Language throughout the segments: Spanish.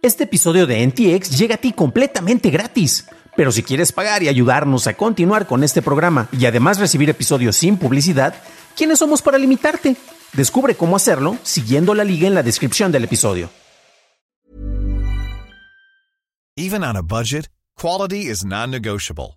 Este episodio de NTX llega a ti completamente gratis. Pero si quieres pagar y ayudarnos a continuar con este programa y además recibir episodios sin publicidad, ¿quiénes somos para limitarte? Descubre cómo hacerlo siguiendo la liga en la descripción del episodio. Even on a budget, quality is non-negotiable.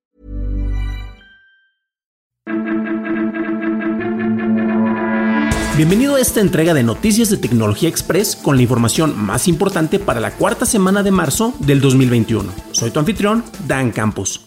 Bienvenido a esta entrega de Noticias de Tecnología Express con la información más importante para la cuarta semana de marzo del 2021. Soy tu anfitrión, Dan Campos.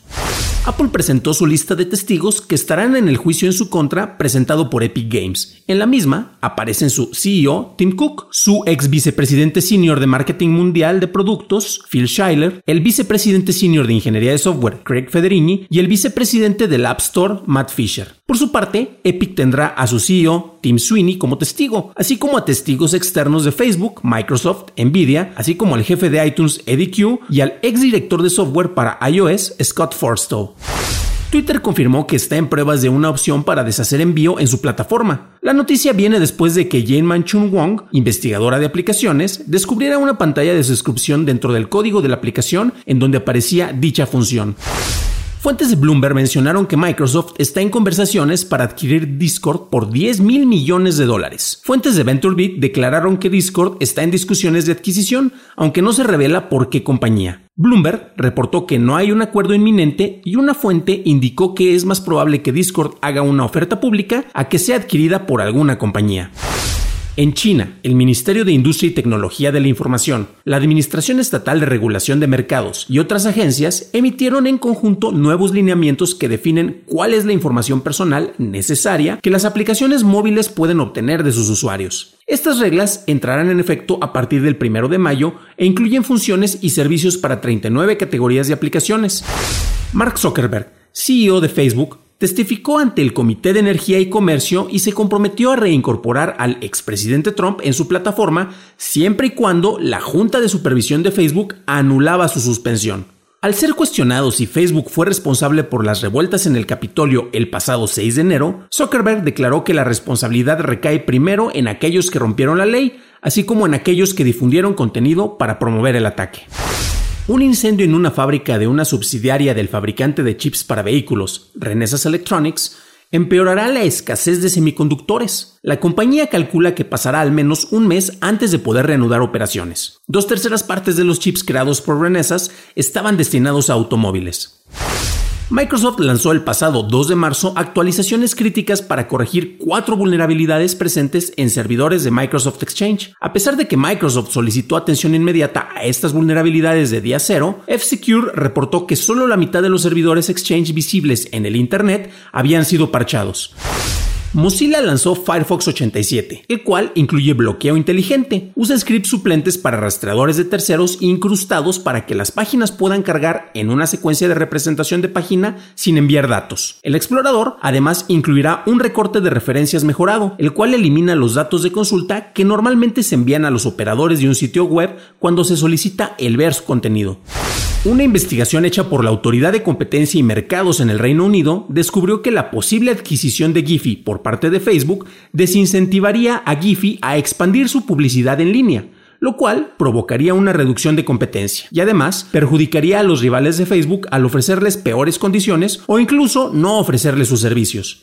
Apple presentó su lista de testigos que estarán en el juicio en su contra presentado por Epic Games. En la misma aparecen su CEO, Tim Cook, su ex vicepresidente senior de marketing mundial de productos, Phil Schuyler, el vicepresidente senior de ingeniería de software, Craig Federighi, y el vicepresidente del App Store, Matt Fisher. Por su parte, Epic tendrá a su CEO, Tim Sweeney, como testigo, así como a testigos externos de Facebook, Microsoft, Nvidia, así como al jefe de iTunes, Eddie Q, y al ex director de software para iOS, Scott Forstall. Twitter confirmó que está en pruebas de una opción para deshacer envío en su plataforma. La noticia viene después de que Jane Manchun Wong, investigadora de aplicaciones, descubriera una pantalla de suscripción dentro del código de la aplicación en donde aparecía dicha función. Fuentes de Bloomberg mencionaron que Microsoft está en conversaciones para adquirir Discord por 10 mil millones de dólares. Fuentes de VentureBeat declararon que Discord está en discusiones de adquisición, aunque no se revela por qué compañía. Bloomberg reportó que no hay un acuerdo inminente y una fuente indicó que es más probable que Discord haga una oferta pública a que sea adquirida por alguna compañía. En China, el Ministerio de Industria y Tecnología de la Información, la Administración Estatal de Regulación de Mercados y otras agencias emitieron en conjunto nuevos lineamientos que definen cuál es la información personal necesaria que las aplicaciones móviles pueden obtener de sus usuarios. Estas reglas entrarán en efecto a partir del 1 de mayo e incluyen funciones y servicios para 39 categorías de aplicaciones. Mark Zuckerberg, CEO de Facebook, testificó ante el Comité de Energía y Comercio y se comprometió a reincorporar al expresidente Trump en su plataforma siempre y cuando la Junta de Supervisión de Facebook anulaba su suspensión. Al ser cuestionado si Facebook fue responsable por las revueltas en el Capitolio el pasado 6 de enero, Zuckerberg declaró que la responsabilidad recae primero en aquellos que rompieron la ley, así como en aquellos que difundieron contenido para promover el ataque. Un incendio en una fábrica de una subsidiaria del fabricante de chips para vehículos, Renesas Electronics, empeorará la escasez de semiconductores. La compañía calcula que pasará al menos un mes antes de poder reanudar operaciones. Dos terceras partes de los chips creados por Renesas estaban destinados a automóviles. Microsoft lanzó el pasado 2 de marzo actualizaciones críticas para corregir cuatro vulnerabilidades presentes en servidores de Microsoft Exchange. A pesar de que Microsoft solicitó atención inmediata a estas vulnerabilidades de día cero, F-Secure reportó que solo la mitad de los servidores Exchange visibles en el Internet habían sido parchados. Mozilla lanzó Firefox 87, el cual incluye bloqueo inteligente. Usa scripts suplentes para rastreadores de terceros incrustados para que las páginas puedan cargar en una secuencia de representación de página sin enviar datos. El explorador además incluirá un recorte de referencias mejorado, el cual elimina los datos de consulta que normalmente se envían a los operadores de un sitio web cuando se solicita el ver su contenido. Una investigación hecha por la Autoridad de Competencia y Mercados en el Reino Unido descubrió que la posible adquisición de Giphy por parte de Facebook desincentivaría a Giphy a expandir su publicidad en línea, lo cual provocaría una reducción de competencia y además perjudicaría a los rivales de Facebook al ofrecerles peores condiciones o incluso no ofrecerles sus servicios.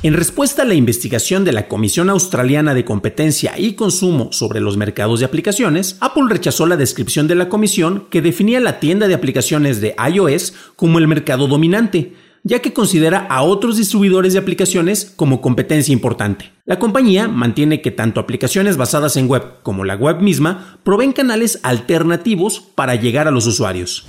En respuesta a la investigación de la Comisión Australiana de Competencia y Consumo sobre los mercados de aplicaciones, Apple rechazó la descripción de la comisión que definía la tienda de aplicaciones de iOS como el mercado dominante, ya que considera a otros distribuidores de aplicaciones como competencia importante. La compañía mantiene que tanto aplicaciones basadas en web como la web misma proveen canales alternativos para llegar a los usuarios.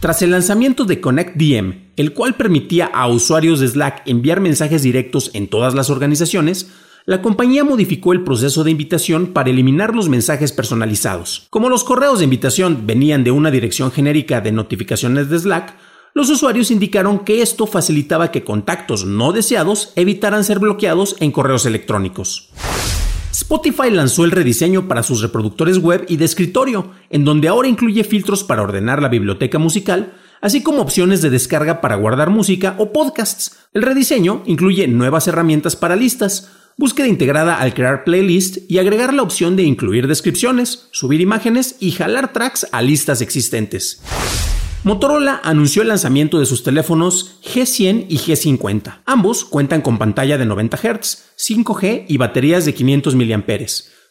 Tras el lanzamiento de Connect DM, el cual permitía a usuarios de Slack enviar mensajes directos en todas las organizaciones, la compañía modificó el proceso de invitación para eliminar los mensajes personalizados. Como los correos de invitación venían de una dirección genérica de notificaciones de Slack, los usuarios indicaron que esto facilitaba que contactos no deseados evitaran ser bloqueados en correos electrónicos. Spotify lanzó el rediseño para sus reproductores web y de escritorio, en donde ahora incluye filtros para ordenar la biblioteca musical, así como opciones de descarga para guardar música o podcasts. El rediseño incluye nuevas herramientas para listas, búsqueda integrada al crear playlist y agregar la opción de incluir descripciones, subir imágenes y jalar tracks a listas existentes. Motorola anunció el lanzamiento de sus teléfonos G100 y G50. Ambos cuentan con pantalla de 90 Hz, 5G y baterías de 500 mAh,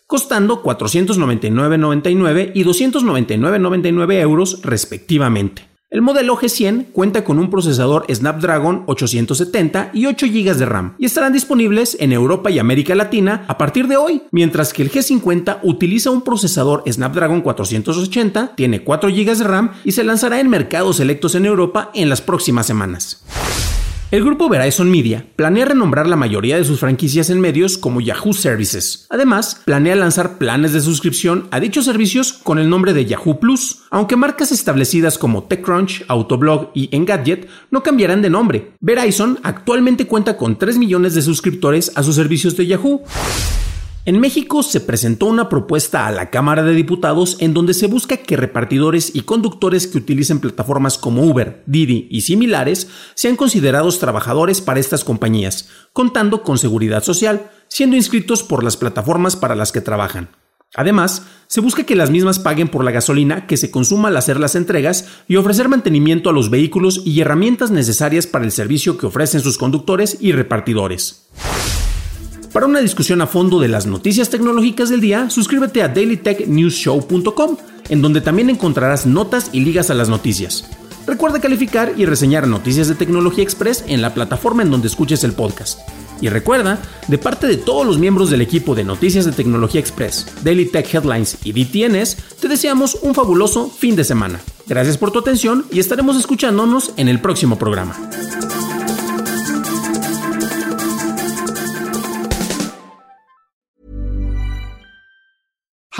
costando 499,99 y 299,99 euros respectivamente. El modelo G100 cuenta con un procesador Snapdragon 870 y 8 GB de RAM y estarán disponibles en Europa y América Latina a partir de hoy, mientras que el G50 utiliza un procesador Snapdragon 480, tiene 4 GB de RAM y se lanzará en mercados selectos en Europa en las próximas semanas. El grupo Verizon Media planea renombrar la mayoría de sus franquicias en medios como Yahoo Services. Además, planea lanzar planes de suscripción a dichos servicios con el nombre de Yahoo Plus, aunque marcas establecidas como TechCrunch, Autoblog y Engadget no cambiarán de nombre. Verizon actualmente cuenta con 3 millones de suscriptores a sus servicios de Yahoo. En México se presentó una propuesta a la Cámara de Diputados en donde se busca que repartidores y conductores que utilicen plataformas como Uber, Didi y similares sean considerados trabajadores para estas compañías, contando con seguridad social, siendo inscritos por las plataformas para las que trabajan. Además, se busca que las mismas paguen por la gasolina que se consuma al hacer las entregas y ofrecer mantenimiento a los vehículos y herramientas necesarias para el servicio que ofrecen sus conductores y repartidores. Para una discusión a fondo de las noticias tecnológicas del día, suscríbete a dailytechnewsshow.com, en donde también encontrarás notas y ligas a las noticias. Recuerda calificar y reseñar Noticias de Tecnología Express en la plataforma en donde escuches el podcast. Y recuerda, de parte de todos los miembros del equipo de Noticias de Tecnología Express, Daily Tech Headlines y DTNS, te deseamos un fabuloso fin de semana. Gracias por tu atención y estaremos escuchándonos en el próximo programa.